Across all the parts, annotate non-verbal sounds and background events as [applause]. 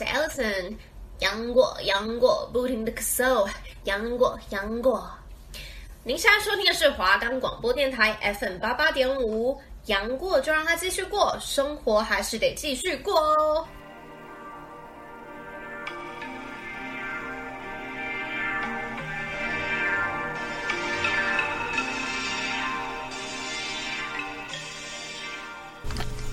是 Alison，杨过杨过，不停的咳嗽，杨过杨过。您现在收听的是华冈广播电台 FM 八八点五，杨过就让他继续过，生活还是得继续过哦。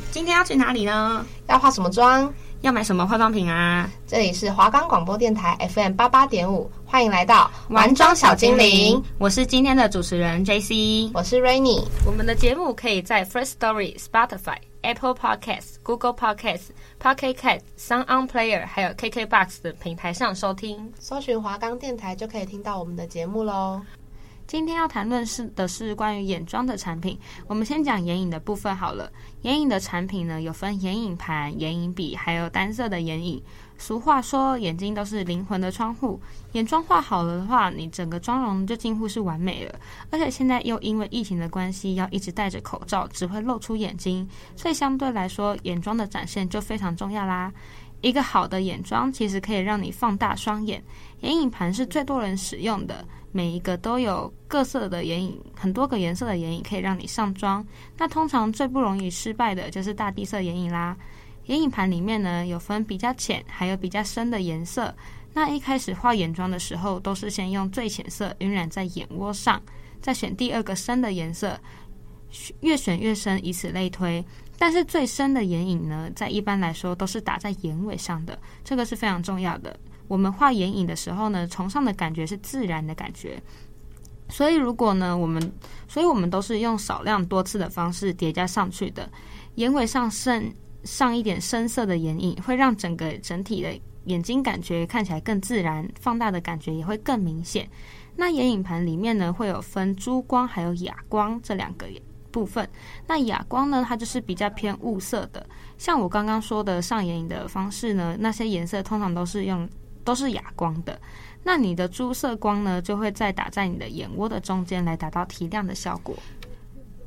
今天要去哪里呢？要化什么妆？要买什么化妆品啊？这里是华冈广播电台 FM 八八点五，欢迎来到玩妆小精灵。我是今天的主持人 JC，我是 Rainy。我们的节目可以在 First Story、Spotify、Apple Podcasts、Google Podcasts、Pocket Casts、Sound On Player 还有 KKBox 的平台上收听。搜寻华冈电台就可以听到我们的节目喽。今天要谈论是的是关于眼妆的产品。我们先讲眼影的部分好了。眼影的产品呢，有分眼影盘、眼影笔，还有单色的眼影。俗话说，眼睛都是灵魂的窗户。眼妆画好了的话，你整个妆容就近乎是完美了。而且现在又因为疫情的关系，要一直戴着口罩，只会露出眼睛，所以相对来说，眼妆的展现就非常重要啦。一个好的眼妆其实可以让你放大双眼。眼影盘是最多人使用的。每一个都有各色的眼影，很多个颜色的眼影可以让你上妆。那通常最不容易失败的就是大地色眼影啦。眼影盘里面呢，有分比较浅，还有比较深的颜色。那一开始画眼妆的时候，都是先用最浅色晕染在眼窝上，再选第二个深的颜色，越选越深，以此类推。但是最深的眼影呢，在一般来说都是打在眼尾上的，这个是非常重要的。我们画眼影的时候呢，崇尚的感觉是自然的感觉，所以如果呢，我们，所以我们都是用少量多次的方式叠加上去的。眼尾上剩上一点深色的眼影，会让整个整体的眼睛感觉看起来更自然，放大的感觉也会更明显。那眼影盘里面呢，会有分珠光还有哑光这两个部分。那哑光呢，它就是比较偏雾色的，像我刚刚说的上眼影的方式呢，那些颜色通常都是用。都是哑光的，那你的珠色光呢，就会再打在你的眼窝的中间，来达到提亮的效果。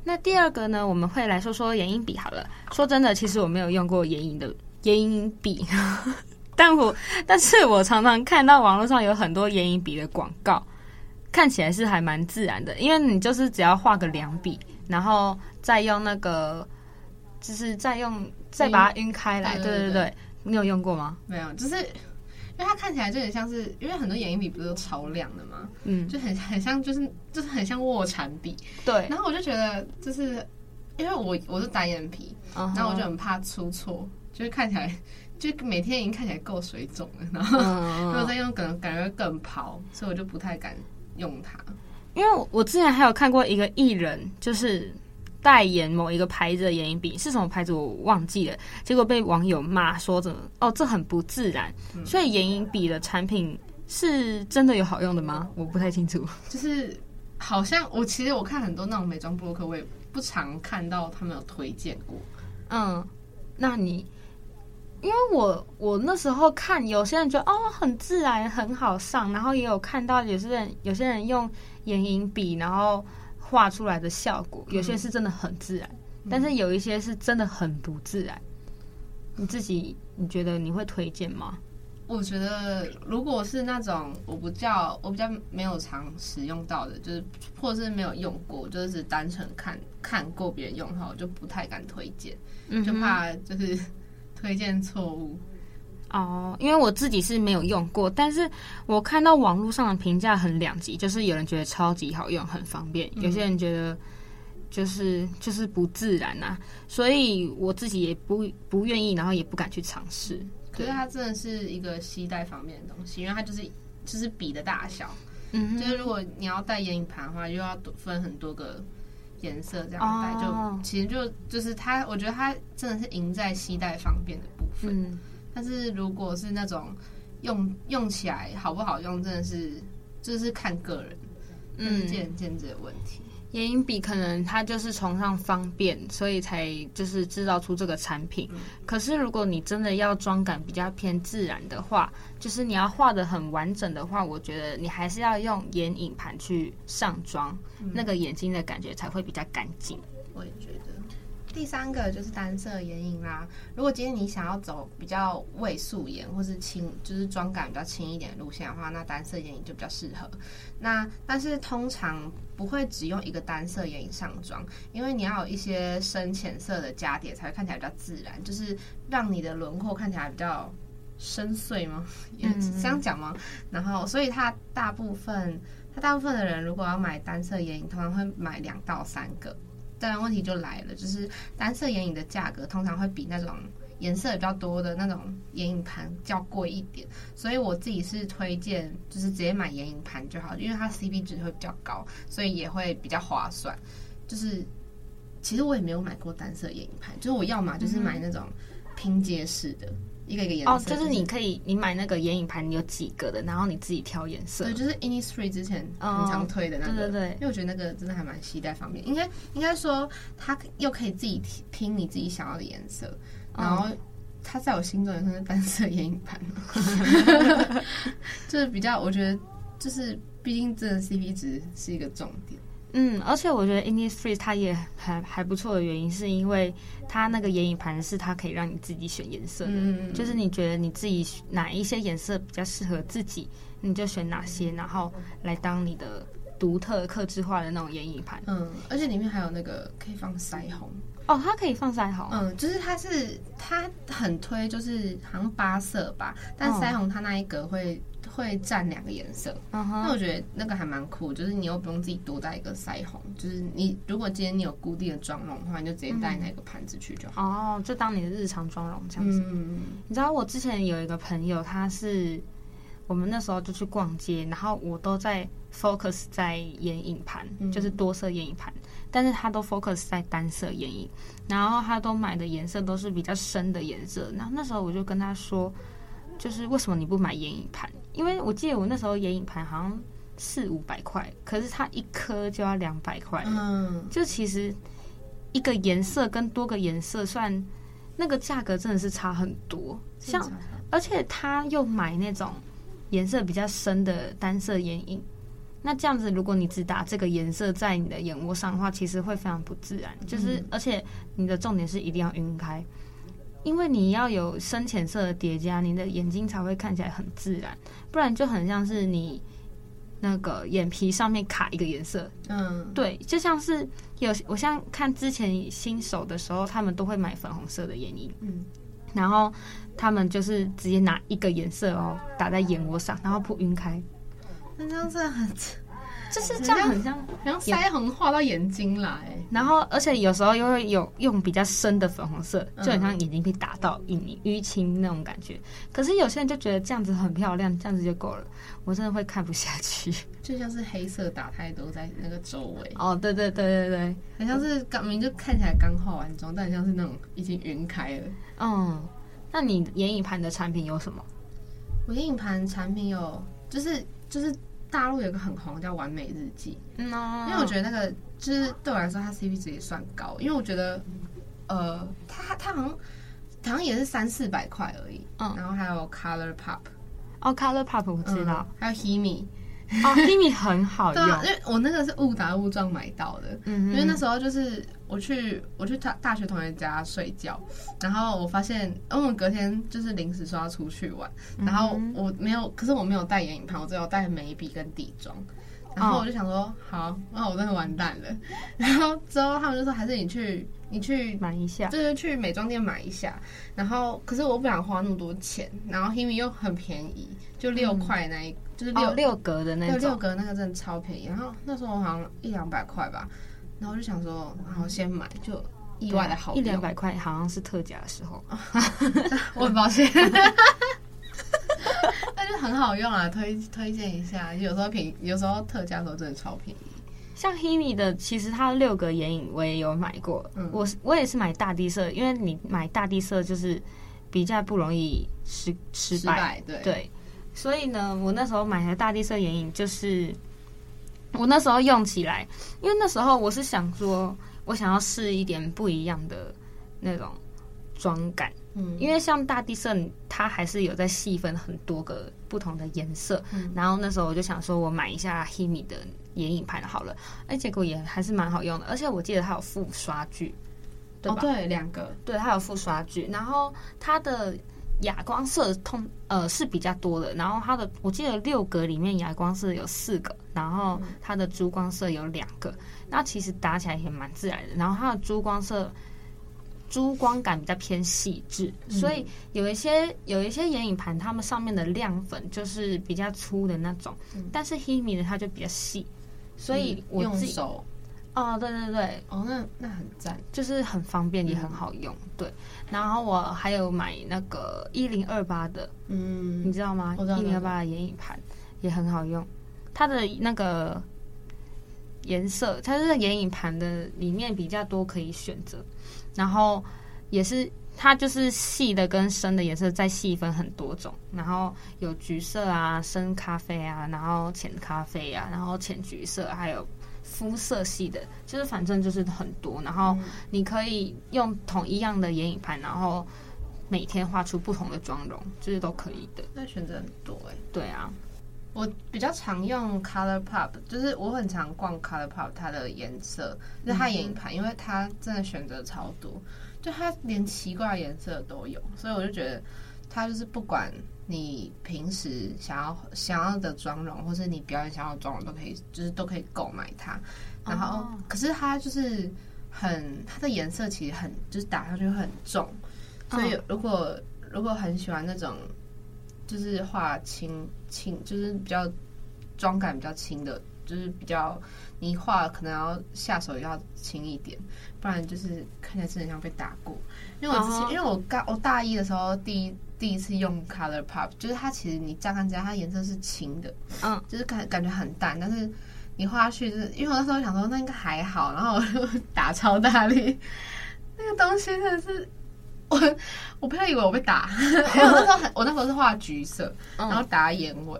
那第二个呢，我们会来说说眼影笔好了。说真的，其实我没有用过眼影的眼影笔，[laughs] 但我但是我常常看到网络上有很多眼影笔的广告，看起来是还蛮自然的，因为你就是只要画个两笔，然后再用那个，就是再用再把它晕开来。对对对，你有用过吗？没有，就是。因为它看起来就很像是，因为很多眼影笔不是都超亮的吗？嗯，就很很像，就是就是很像卧蚕笔。对。然后我就觉得，就是因为我我是单眼皮，uh -huh. 然后我就很怕出错，就是看起来就每天已经看起来够水肿了，然后 [laughs] 如果再用可能感觉会更泡，所以我就不太敢用它。因为我之前还有看过一个艺人，就是。代言某一个牌子的眼影笔是什么牌子我忘记了，结果被网友骂说怎么哦，这很不自然。嗯、所以眼影笔的产品是真的有好用的吗？我不太清楚。就是好像我其实我看很多那种美妆部落客，我也不常看到他们有推荐过。嗯，那你因为我我那时候看有些人觉得哦很自然很好上，然后也有看到有些人有些人用眼影笔然后。画出来的效果，有些是真的很自然，嗯，但是有一些是真的很不自然。你自己你觉得你会推荐吗？我觉得如果是那种我不叫我比较没有常使用到的，就是或者是没有用过，就是单纯看看过别人用的话，我就不太敢推荐，嗯，就怕就是推荐错误。哦，因为我自己是没有用过，但是我看到网络上的评价很两极，就是有人觉得超级好用，很方便，有些人觉得就是就是不自然呐、啊，所以我自己也不不愿意，然后也不敢去尝试。可是它真的是一个携带方面的东西，因为它就是就是笔的大小，嗯，就是如果你要带眼影盘的话，又要分很多个颜色这样戴，哦、就其实就就是它，我觉得它真的是赢在携带方便的部分。嗯但是如果是那种用用起来好不好用，真的是就是看个人，嗯，见仁见智的问题。眼影笔可能它就是崇尚方便，所以才就是制造出这个产品。嗯。可是如果你真的要妆感比较偏自然的话，就是你要画的很完整的话，我觉得你还是要用眼影盘去上妆，嗯，那个眼睛的感觉才会比较干净。我也觉得。第三个就是单色眼影啦。如果今天你想要走比较伪素颜或是轻，就是妆感比较轻一点的路线的话，那单色眼影就比较适合。那但是通常不会只用一个单色眼影上妆，因为你要有一些深浅色的加叠，才会看起来比较自然，就是让你的轮廓看起来比较深邃吗？[laughs] 也这样讲吗？然后，所以它大部分，它大部分的人如果要买单色眼影，通常会买两到三个。当然，问题就来了，就是单色眼影的价格通常会比那种颜色比较多的那种眼影盘较贵一点，所以我自己是推荐就是直接买眼影盘就好，因为它 CP 值会比较高，所以也会比较划算。就是其实我也没有买过单色眼影盘，就是我要嘛就是买那种拼接式的。一个一个颜色哦，就是你可以，你买那个眼影盘，你有几个的，然后你自己挑颜色。对，就是 Innisfree 之前很常推的那个。哦、对对对，因为我觉得那个真的还蛮携带方便。应该应该说，它又可以自己拼你自己想要的颜色，然后它在我心中也算是单色眼影盘。[laughs] 就是比较，我觉得就是，毕竟这个 CP 值是一个重点。嗯，而且我觉得 Innisfree 它也还还不错的原因，是因为它那个眼影盘是它可以让你自己选颜色的，嗯、就是你觉得你自己哪一些颜色比较适合自己，你就选哪些，然后来当你的独特、克制化的那种眼影盘。嗯，而且里面还有那个可以放腮红哦，它可以放腮红。嗯，就是它是它很推，就是好像八色吧，但腮红它那一格会。会占两个颜色，uh huh. 那我觉得那个还蛮酷，就是你又不用自己多带一个腮红，就是你如果今天你有固定的妆容的话，你就直接带那个盘子去就好。哦，uh oh, 就当你的日常妆容这样子。嗯、你知道我之前有一个朋友，他是我们那时候就去逛街，然后我都在 focus 在眼影盘，嗯、就是多色眼影盘，但是他都 focus 在单色眼影，然后他都买的颜色都是比较深的颜色，那那时候我就跟他说。就是为什么你不买眼影盘？因为我记得我那时候眼影盘好像四五百块，可是它一颗就要两百块。嗯，就其实一个颜色跟多个颜色算那个价格真的是差很多。像而且他又买那种颜色比较深的单色眼影，那这样子如果你只打这个颜色在你的眼窝上的话，其实会非常不自然。就是而且你的重点是一定要晕开。因为你要有深浅色的叠加，你的眼睛才会看起来很自然，不然就很像是你那个眼皮上面卡一个颜色。嗯，对，就像是有我像看之前新手的时候，他们都会买粉红色的眼影，嗯，然后他们就是直接拿一个颜色哦打在眼窝上，然后铺晕开，那这样子很。[laughs] 就是这样，很像，然后腮红画到眼睛来，然后而且有时候又会有用比较深的粉红色，就很像眼睛被打到隐淤青那种感觉。可是有些人就觉得这样子很漂亮，这样子就够了。我真的会看不下去，[laughs] 就像是黑色打太多在那个周围。哦，对对对对对，很像是刚明就看起来刚化完妆，但很像是那种已经晕开了。嗯，那你眼影盘的产品有什么？我眼影盘产品有，就是就是。大陆有个很红叫完美日记，嗯，因为我觉得那个就是对我来说，它 CP 值也算高，因为我觉得，呃，它它好像好像也是三四百块而已，嗯，然后还有 Color Pop，哦，Color Pop 我知道，还有 Himi，哦，Himi 很好 [laughs] 用，因为我那个是误打误撞买到的，嗯，因为那时候就是。我去我去他大学同学家睡觉，然后我发现，因为我们隔天就是临时说要出去玩，然后我没有，可是我没有带眼影盘，我只有带眉笔跟底妆，然后我就想说，哦、好，那我真的完蛋了。然后之后他们就说，还是你去你去买一下，就是去美妆店买一下。然后可是我不想花那么多钱，然后 Himi 又很便宜，就六块那一，嗯、就是六、哦、六格的那种，六格那个真的超便宜。然后那时候好像一两百块吧。然后我就想说，然后先买，就意外的好，一两百块好像是特价的时候，[laughs] 我很抱歉，[laughs] 那就很好用啊，推推荐一下。有时候便宜，有时候特价的时候真的超便宜。像 Himi 的，其实它六个眼影我也有买过，嗯、我我也是买大地色，因为你买大地色就是比较不容易失失败对对，所以呢，我那时候买的大地色眼影就是。我那时候用起来，因为那时候我是想说，我想要试一点不一样的那种妆感，嗯，因为像大地色，它还是有在细分很多个不同的颜色，嗯，然后那时候我就想说，我买一下 Himi 的眼影盘好了，哎，结果也还是蛮好用的，而且我记得它有附刷具，对吧？哦、对，两个，对，它有附刷具，然后它的哑光色通呃是比较多的，然后它的我记得六格里面哑光色有四个，然后它的珠光色有两个，那其实打起来也蛮自然的，然后它的珠光色。珠光感比较偏细致，所以有一些有一些眼影盘，它们上面的亮粉就是比较粗的那种，嗯、但是 Himi 的它就比较细，所以我自己用手。哦，对对对，哦，那那很赞，就是很方便也很好用，嗯、对。然后我还有买那个一零二八的，嗯，你知道吗？一零二八的眼影盘也很好用，它的那个颜色，它是眼影盘的里面比较多可以选择。然后也是，它就是细的跟深的颜色再细分很多种，然后有橘色啊、深咖啡啊，然后浅咖啡啊，然后浅橘色，还有肤色系的，就是反正就是很多。然后你可以用同一样的眼影盘，然后每天画出不同的妆容，就是都可以的。那选择很多哎、欸。对啊。我比较常用 ColourPop，就是我很常逛 ColourPop 它的颜色，就是它眼影盘，因为它真的选择超多，就它连奇怪的颜色都有，所以我就觉得它就是不管你平时想要想要的妆容，或是你表演想要的妆容都可以，就是都可以购买它。然后，可是它就是很它的颜色其实很就是打上去会很重，所以如果如果很喜欢那种。就是画轻轻，就是比较妆感比较轻的，就是比较你画可能要下手要轻一点，不然就是看起来真的像被打过。因为我之前，因为我刚我大一的时候第一第一次用 ColourPop，就是它其实你乍看之下它颜色是轻的，嗯，就是感感觉很淡，但是你画下去，就是因为我那时候想说那应该还好，然后我就 [laughs] 打超大力，那个东西真的是。我我朋友以为我被打，[laughs] 因为我那时候很，我那时候是画橘色，然后打眼尾，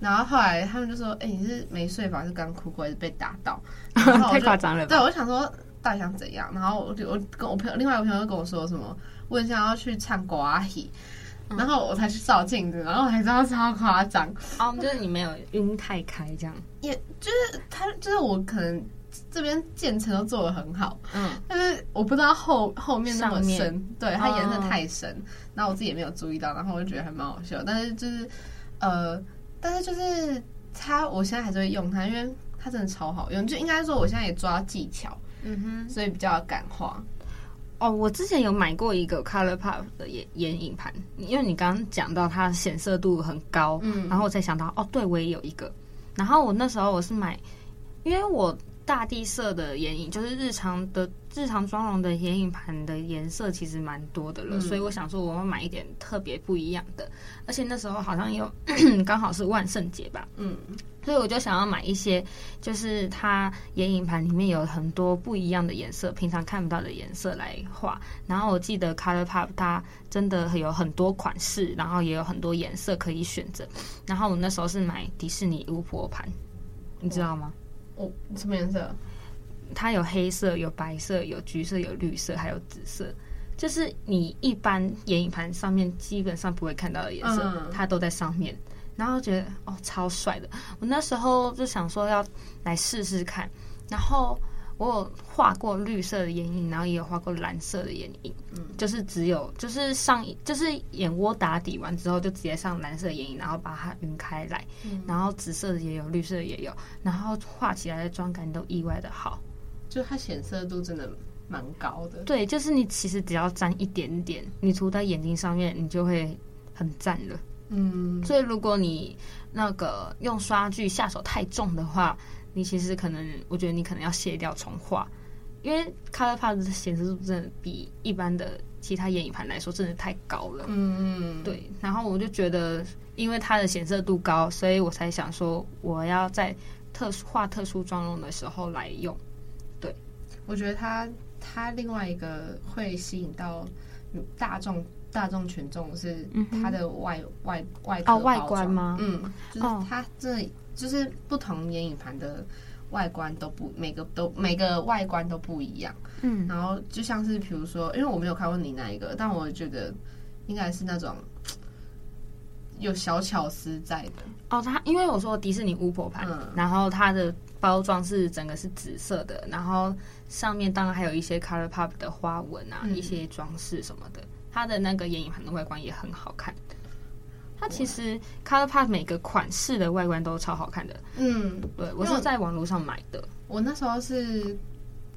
然后后来他们就说：“哎、欸，你是没睡吧？是刚哭过，还是被打到？” [laughs] 太夸张了吧。对，我想说到底想怎样？然后我就我跟我朋友另外一个朋友就跟我说什么，我很想要去唱歌阿姨，然后我才去照镜子，然后我才知道超夸张。哦，就是你没有晕太开这样，[laughs] 也就是他就是我可能。这边渐层都做的很好，嗯，但是我不知道后后面那么深，对它颜色太深，那、哦、我自己也没有注意到，然后我就觉得还蛮好笑。但是就是呃，但是就是它，我现在还是会用它，因为它真的超好用。就应该说，我现在也抓技巧，嗯哼，所以比较敢画。哦，我之前有买过一个 ColourPop 的眼眼影盘，因为你刚刚讲到它显色度很高，嗯，然后我才想到，哦，对我也有一个。然后我那时候我是买，因为我。大地色的眼影就是日常的日常妆容的眼影盘的颜色其实蛮多的了，嗯、所以我想说我要买一点特别不一样的，而且那时候好像又 [clears throat] 刚好是万圣节吧，嗯，所以我就想要买一些就是它眼影盘里面有很多不一样的颜色，平常看不到的颜色来画。然后我记得 ColourPop 它真的有很多款式，然后也有很多颜色可以选择。然后我那时候是买迪士尼巫婆盘，你知道吗？哦，什么颜色？它有黑色、有白色、有橘色、有绿色，还有紫色。就是你一般眼影盘上面基本上不会看到的颜色，嗯、它都在上面。然后觉得哦，超帅的。我那时候就想说要来试试看，然后。我有画过绿色的眼影，然后也有画过蓝色的眼影，嗯，就是只有就是上就是眼窝打底完之后，就直接上蓝色眼影，然后把它晕开来，嗯，然后紫色的也有，绿色的也有，然后画起来的妆感都意外的好，就它显色度真的蛮高的。对，就是你其实只要沾一点点，你涂在眼睛上面，你就会很赞了。嗯，所以如果你那个用刷具下手太重的话。你其实可能，我觉得你可能要卸掉重画，因为 ColourPop 的显色度真的比一般的其他眼影盘来说真的太高了。嗯，对。然后我就觉得，因为它的显色度高，所以我才想说，我要在特殊画特殊妆容的时候来用。对，我觉得它它另外一个会吸引到大众大众群众是它的外、嗯、外外哦外观吗？嗯，就是它这。就是不同眼影盘的外观都不，每个都每个外观都不一样。嗯，然后就像是比如说，因为我没有看过你那一个，但我觉得应该是那种 [tsk] 有小巧思在的。哦，它因为我说迪士尼巫婆盘，嗯、然后它的。包装是整个是紫色的，然后上面当然还有一些 ColourPop 的花纹啊，嗯、一些装饰什么的。它的那个眼影盘的外观也很好看。它其实 ColourPop 每个款式的外观都超好看的。嗯，对，我是在网络上买的。我那时候是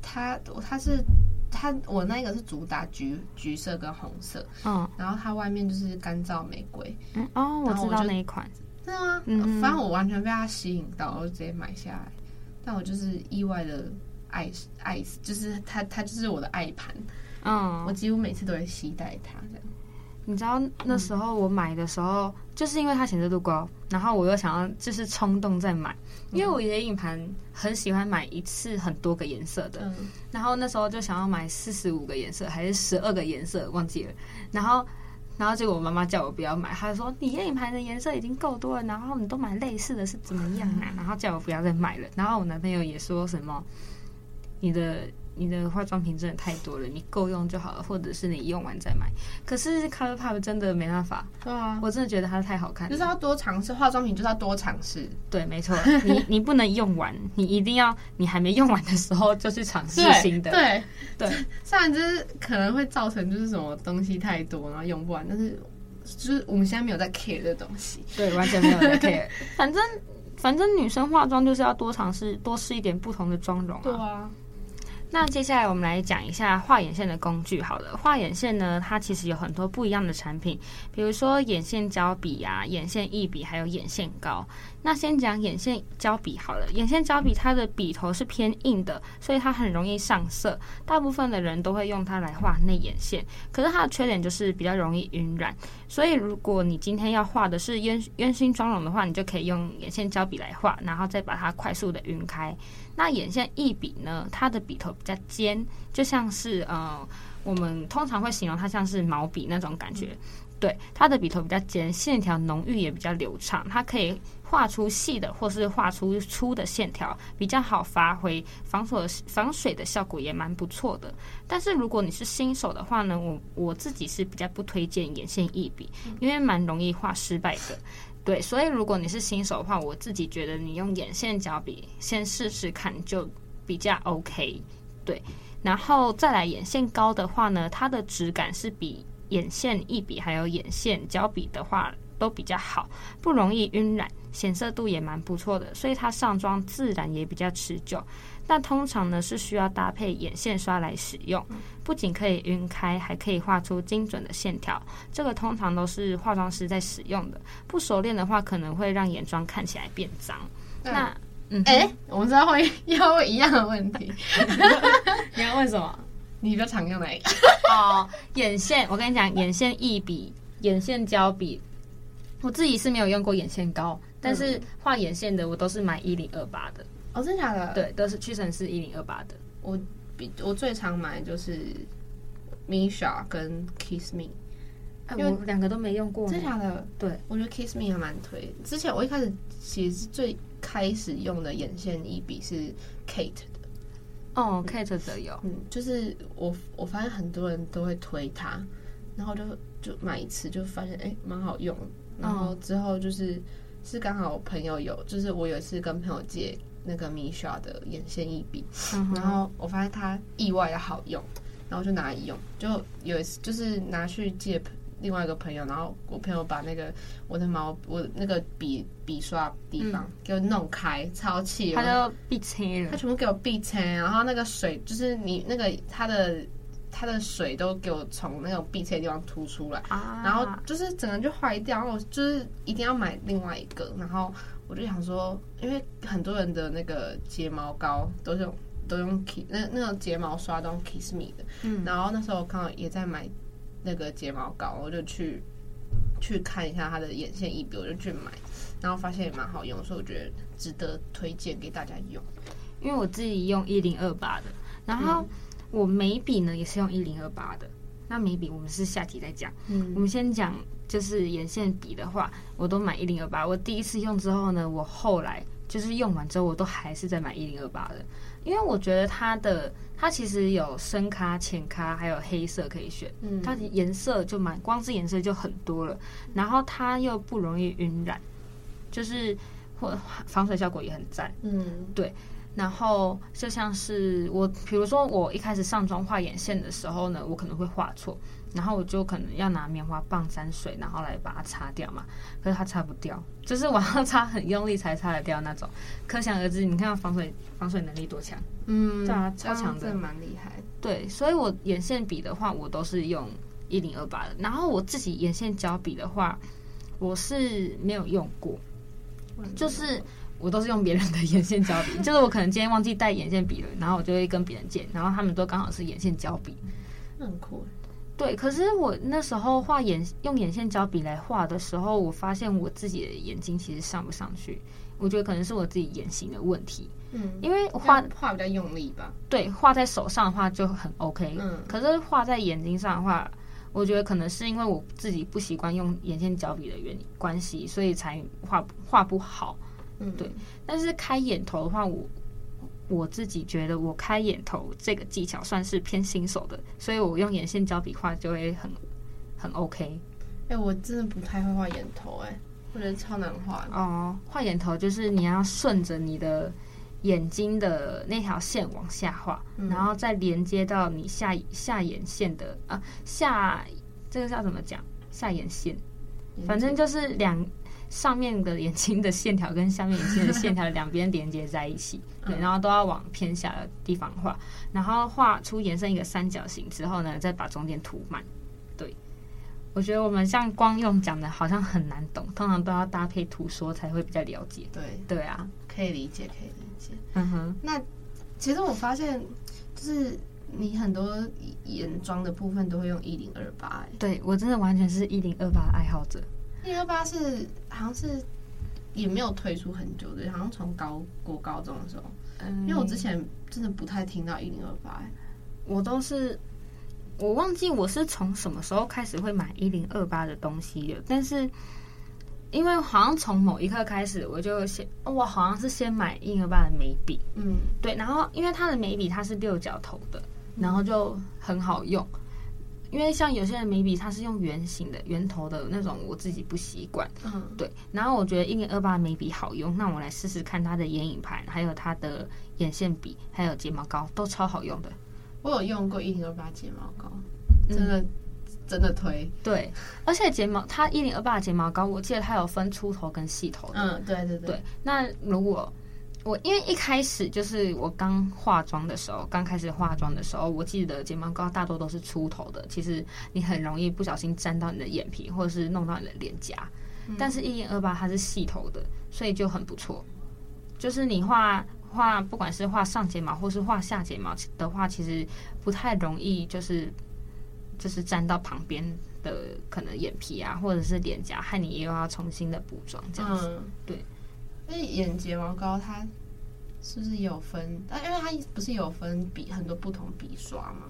它，它是它，我那个是主打橘橘色跟红色。嗯，然后它外面就是干燥玫瑰。嗯哦，我知道那一款。对啊？嗯，反正我完全被它吸引到，我就直接买下来。但我就是意外的爱爱，就是它它就是我的爱盘。嗯，我几乎每次都会期待它这样。你知道那时候我买的时候，嗯、就是因为它显色度高，然后我又想要就是冲动再买，因为我眼影盘很喜欢买一次很多个颜色的，嗯、然后那时候就想要买四十五个颜色还是十二个颜色忘记了，然后然后结果我妈妈叫我不要买，她说你眼影盘的颜色已经够多了，然后你都买类似的是怎么样啊？然后叫我不要再买了，然后我男朋友也说什么你的。你的化妆品真的太多了，你够用就好了，或者是你用完再买。可是 ColourPop 真的没办法，对啊，我真的觉得它太好看，就是要多尝试化妆品，就是要多尝试。对，没错，你 [laughs] 你不能用完，你一定要你还没用完的时候就去尝试新的。对对，虽然就是可能会造成就是什么东西太多然后用不完，但是就是我们现在没有在 care 这东西，对，完全没有在 care。[laughs] 反正反正女生化妆就是要多尝试，多试一点不同的妆容啊。对啊。那接下来我们来讲一下画眼线的工具。好了，画眼线呢，它其实有很多不一样的产品，比如说眼线胶笔啊、眼线液笔，还有眼线膏。那先讲眼线胶笔好了，眼线胶笔它的笔头是偏硬的，所以它很容易上色。大部分的人都会用它来画内眼线，可是它的缺点就是比较容易晕染。所以如果你今天要画的是烟烟熏妆容的话，你就可以用眼线胶笔来画，然后再把它快速的晕开。那眼线一笔呢，它的笔头比较尖，就像是呃，我们通常会形容它像是毛笔那种感觉。对，它的笔头比较尖，线条浓郁也比较流畅，它可以画出细的或是画出粗的线条，比较好发挥，防水防水的效果也蛮不错的。但是如果你是新手的话呢，我我自己是比较不推荐眼线液笔，因为蛮容易画失败的。对，所以如果你是新手的话，我自己觉得你用眼线胶笔先试试看就比较 OK。对，然后再来眼线膏的话呢，它的质感是比。眼线一笔还有眼线胶笔的话都比较好，不容易晕染，显色度也蛮不错的，所以它上妆自然也比较持久。但通常呢是需要搭配眼线刷来使用，不仅可以晕开，还可以画出精准的线条。这个通常都是化妆师在使用的，不熟练的话可能会让眼妆看起来变脏。嗯、那，嗯，哎、欸，我们知道会要问一样的问题，[laughs] 你要问什么？你比较常用哪一个？[laughs] 哦，眼线，我跟你讲，眼线液笔、眼线胶笔，我自己是没有用过眼线膏，但是画眼线的我都是买一零二八的。哦，真的假的？对，都是屈臣氏一零二八的。我比我最常买就是 Misha 跟 Kiss Me，因为我两个都没用过。真的假的？对，我觉得 Kiss Me 还蛮推。之前我一开始其实最开始用的眼线液笔是 Kate 的。哦，Kate 的有，嗯，就是我我发现很多人都会推它，然后就就买一次就发现哎蛮好用，然后之后就是是刚好我朋友有，就是我有一次跟朋友借那个 Missha 的眼线一笔，然后我发现它意外的好用，然后就拿来用，就有一次就是拿去借。另外一个朋友，然后我朋友把那个我的毛，我那个笔笔刷地方给我弄开，嗯、超气，他就闭青了，他全部给我闭青，然后那个水就是你那个他的它的水都给我从那种闭切的地方吐出来，啊、然后就是整个就坏掉，然后我就是一定要买另外一个，然后我就想说，因为很多人的那个睫毛膏都是用都用 Kiss 那那种睫毛刷都用 Kiss Me 的，嗯，然后那时候我刚好也在买。那个睫毛膏，我就去去看一下它的眼线一笔，我就去买，然后发现也蛮好用，所以我觉得值得推荐给大家用。因为我自己用一零二八的，然后我眉笔呢也是用一零二八的。那眉笔我们是下集再讲，嗯，我们先讲就是眼线笔的话，我都买一零二八。我第一次用之后呢，我后来就是用完之后，我都还是在买一零二八的。因为我觉得它的它其实有深咖、浅咖，还有黑色可以选。嗯，它的颜色就蛮，光是颜色就很多了。然后它又不容易晕染，就是或防水效果也很赞。嗯，对。然后就像是我，比如说我一开始上妆画眼线的时候呢，我可能会画错，然后我就可能要拿棉花棒沾水，然后来把它擦掉嘛。可是它擦不掉，就是我要擦很用力才擦得掉那种。可想而知，你看防水防水能力多强，嗯，对啊，超强的，蛮厉害。对，所以我眼线笔的话，我都是用一零二八的。然后我自己眼线胶笔的话，我是没有用过，就是。我都是用别人的眼线胶笔，[laughs] 就是我可能今天忘记带眼线笔了，然后我就会跟别人借，然后他们都刚好是眼线胶笔，很酷。对，可是我那时候画眼用眼线胶笔来画的时候，我发现我自己的眼睛其实上不上去，我觉得可能是我自己眼型的问题。嗯，因为画画比较用力吧。对，画在手上的话就很 OK。嗯，可是画在眼睛上的话，我觉得可能是因为我自己不习惯用眼线胶笔的原因关系，所以才画画不好。嗯，对。但是开眼头的话，我我自己觉得我开眼头这个技巧算是偏新手的，所以我用眼线胶笔画就会很很 OK。哎、欸，我真的不太会画眼头，哎，我觉得超难画。哦，画眼头就是你要顺着你的眼睛的那条线往下画，嗯、然后再连接到你下下眼线的啊下这个叫怎么讲？下眼线，反正就是两。上面的眼睛的线条跟下面眼睛的线条两边连接在一起，对，然后都要往偏下的地方画，然后画出延伸一个三角形之后呢，再把中间涂满。对，我觉得我们像光用讲的，好像很难懂，通常都要搭配图说才会比较了解。对，对啊，可以理解，可以理解。嗯哼，那其实我发现，就是你很多眼妆的部分都会用一零二八，对我真的完全是一零二八爱好者。一零二八是好像是也没有推出很久的，好像从高过高中的时候，嗯，因为我之前真的不太听到一零二八，我都是我忘记我是从什么时候开始会买一零二八的东西的，但是因为好像从某一刻开始，我就先我好像是先买一零二八的眉笔，嗯，对，然后因为它的眉笔它是六角头的，然后就很好用。因为像有些人眉笔，它是用圆形的、圆头的那种，我自己不习惯。嗯，对。然后我觉得一零二八眉笔好用，那我来试试看它的眼影盘，还有它的眼线笔，还有睫毛膏，都超好用的。我有用过一零二八睫毛膏，真的、嗯、真的推。对，而且睫毛它一零二八睫毛膏，我记得它有分粗头跟细头的。嗯，对对对。对，那如果我因为一开始就是我刚化妆的时候，刚开始化妆的时候，我记得睫毛膏大多都是粗头的，其实你很容易不小心沾到你的眼皮，或者是弄到你的脸颊。嗯、但是，一零二八它是细头的，所以就很不错。就是你画画，不管是画上睫毛或是画下睫毛的话，其实不太容易，就是就是沾到旁边的可能眼皮啊，或者是脸颊，害你又要重新的补妆这样子。嗯、对。因为眼睫毛膏它是不是有分？但因为它不是有分笔很多不同笔刷吗？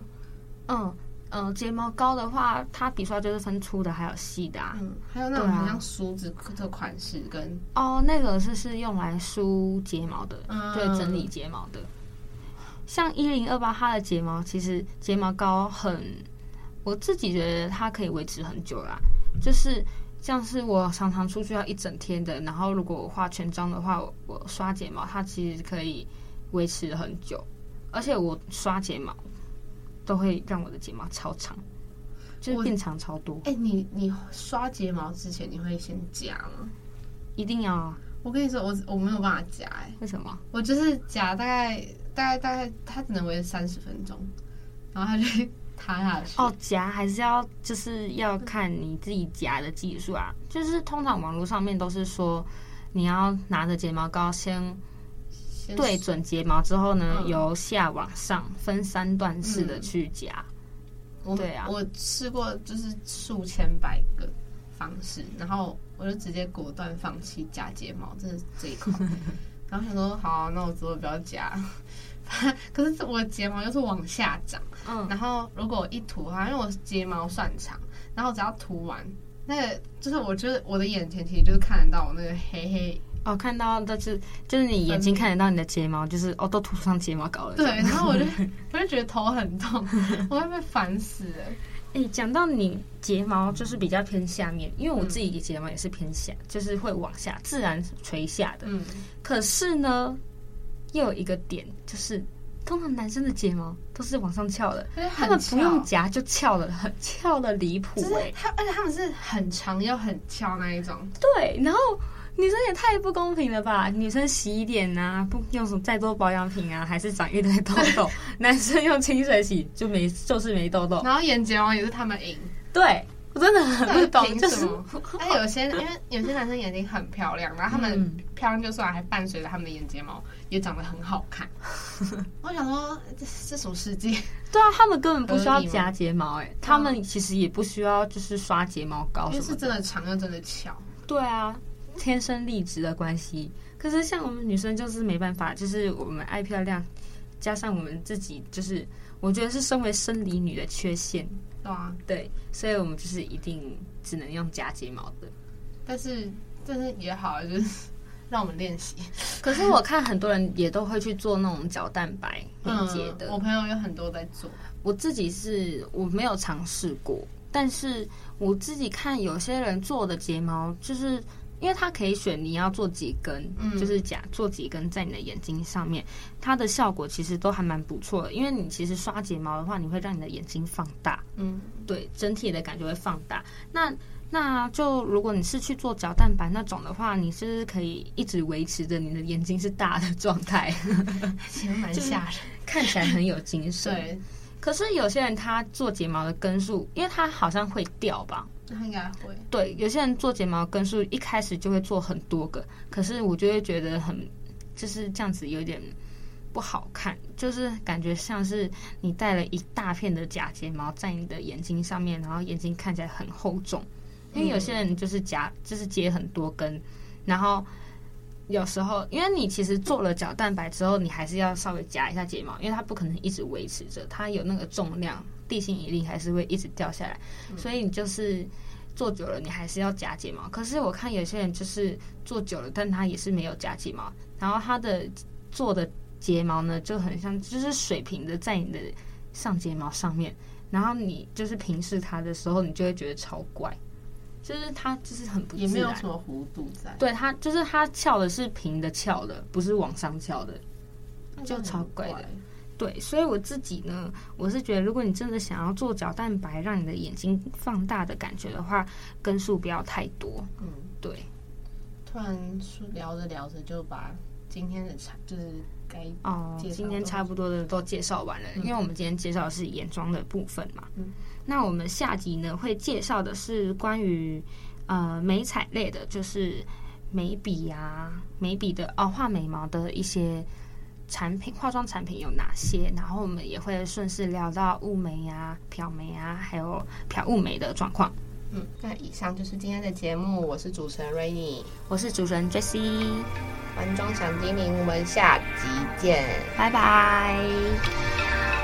嗯嗯，睫毛膏的话，它笔刷就是分粗的，还有细的啊。嗯，还有那种好像梳子的款式跟哦，那个是是用来梳睫毛的，嗯、对，整理睫毛的。像一零二八，它的睫毛其实睫毛膏很，我自己觉得它可以维持很久啦，就是。像是我常常出去要一整天的，然后如果我化全妆的话，我刷睫毛，它其实可以维持很久，而且我刷睫毛都会让我的睫毛超长，就是变长超多。哎、欸，你你刷睫毛之前你会先夹吗？一定要啊！我跟你说，我我没有办法夹，哎，为什么？我就是夹大概大概大概，它只能维持三十分钟，然后它就。塌下去哦，夹还是要就是要看你自己夹的技术啊。就是通常网络上面都是说，你要拿着睫毛膏先对准睫毛之后呢，由下往上分三段式的去夹。对啊，我试过就是数千百个方式，然后我就直接果断放弃夹睫毛，这是这一块。[laughs] 然后想说，好，那我之后不要夹。[laughs] 可是我的睫毛又是往下长，嗯，然后如果我一涂它，因为我睫毛算长，然后只要涂完，那个就是我觉得我的眼前其实就是看得到我那个黑黑哦，看到的是就是你眼睛看得到你的睫毛，就是哦都涂上睫毛膏了。对，然后我就 [laughs] 我就觉得头很痛，[laughs] 我会被烦死了。哎、欸，讲到你睫毛就是比较偏下面，因为我自己的睫毛也是偏下，就是会往下自然垂下的。嗯，可是呢。又有一个点，就是通常男生的睫毛都是往上翘的，他们不用夹就翘的很翘的离谱哎，他而且他们是很长又很翘那一种。对，然后女生也太不公平了吧？女生洗一点啊，不用什么再多保养品啊，还是长一堆痘痘。[laughs] 男生用清水洗就没就是没痘痘，然后眼睫毛也是他们赢。对。我真的很不懂，凭什么？哎，有些因为有些男生眼睛很漂亮，然后他们漂亮就算，还伴随着他们的眼睫毛也长得很好看。[laughs] 我想说，这这什么世界？对啊，他们根本不需要夹睫毛，哎，他们其实也不需要就是刷睫毛膏什么，是真的长又真的巧。对啊，天生丽质的关系。可是像我们女生就是没办法，就是我们爱漂亮，加上我们自己就是，我觉得是身为生理女的缺陷。对啊，对，所以我们就是一定只能用假睫毛的，但是但是也好，就是让我们练习。可是我看很多人也都会去做那种角蛋白连接的，嗯，我朋友有很多在做。我自己是我没有尝试过，但是我自己看有些人做的睫毛就是。因为它可以选你要做几根，嗯、就是假做几根在你的眼睛上面，它的效果其实都还蛮不错的。因为你其实刷睫毛的话，你会让你的眼睛放大，嗯，对，整体的感觉会放大。那那就如果你是去做角蛋白那种的话，你是可以一直维持着你的眼睛是大的状态，[laughs] 其实蛮吓人，看起来很有精神。[laughs] 对，可是有些人他做睫毛的根数，因为他好像会掉吧。应该会对，有些人做睫毛根数一开始就会做很多个，可是我就会觉得很就是这样子有点不好看，就是感觉像是你带了一大片的假睫毛在你的眼睛上面，然后眼睛看起来很厚重。因为有些人就是夹，就是接很多根，然后有时候因为你其实做了角蛋白之后，你还是要稍微夹一下睫毛，因为它不可能一直维持着，它有那个重量。地心引力还是会一直掉下来，所以你就是做久了，你还是要夹睫毛。可是我看有些人就是做久了，但他也是没有夹睫毛，然后他的做的睫毛呢就很像，就是水平的在你的上睫毛上面，然后你就是平视它的时候，你就会觉得超怪，就是它就是很不也没有什么弧度在。对，它就是它翘的是平的翘的，不是往上翘的，就超怪的。对，所以我自己呢，我是觉得，如果你真的想要做角蛋白，让你的眼睛放大的感觉的话，根数不要太多。嗯，对。突然聊着聊着就把今天的差就是该哦，今天差不多的都介绍完了，嗯、因为我们今天介绍的是眼妆的部分嘛。嗯。那我们下集呢会介绍的是关于呃眉彩类的，就是眉笔啊、眉笔的哦，画眉毛的一些。产品化妆产品有哪些？然后我们也会顺势聊到雾眉啊、漂眉啊，还有漂雾眉的状况。嗯，那以上就是今天的节目。我是主持人 Rainy，我是主持人 Jessie。玩妆小精灵，我们下集见，拜拜。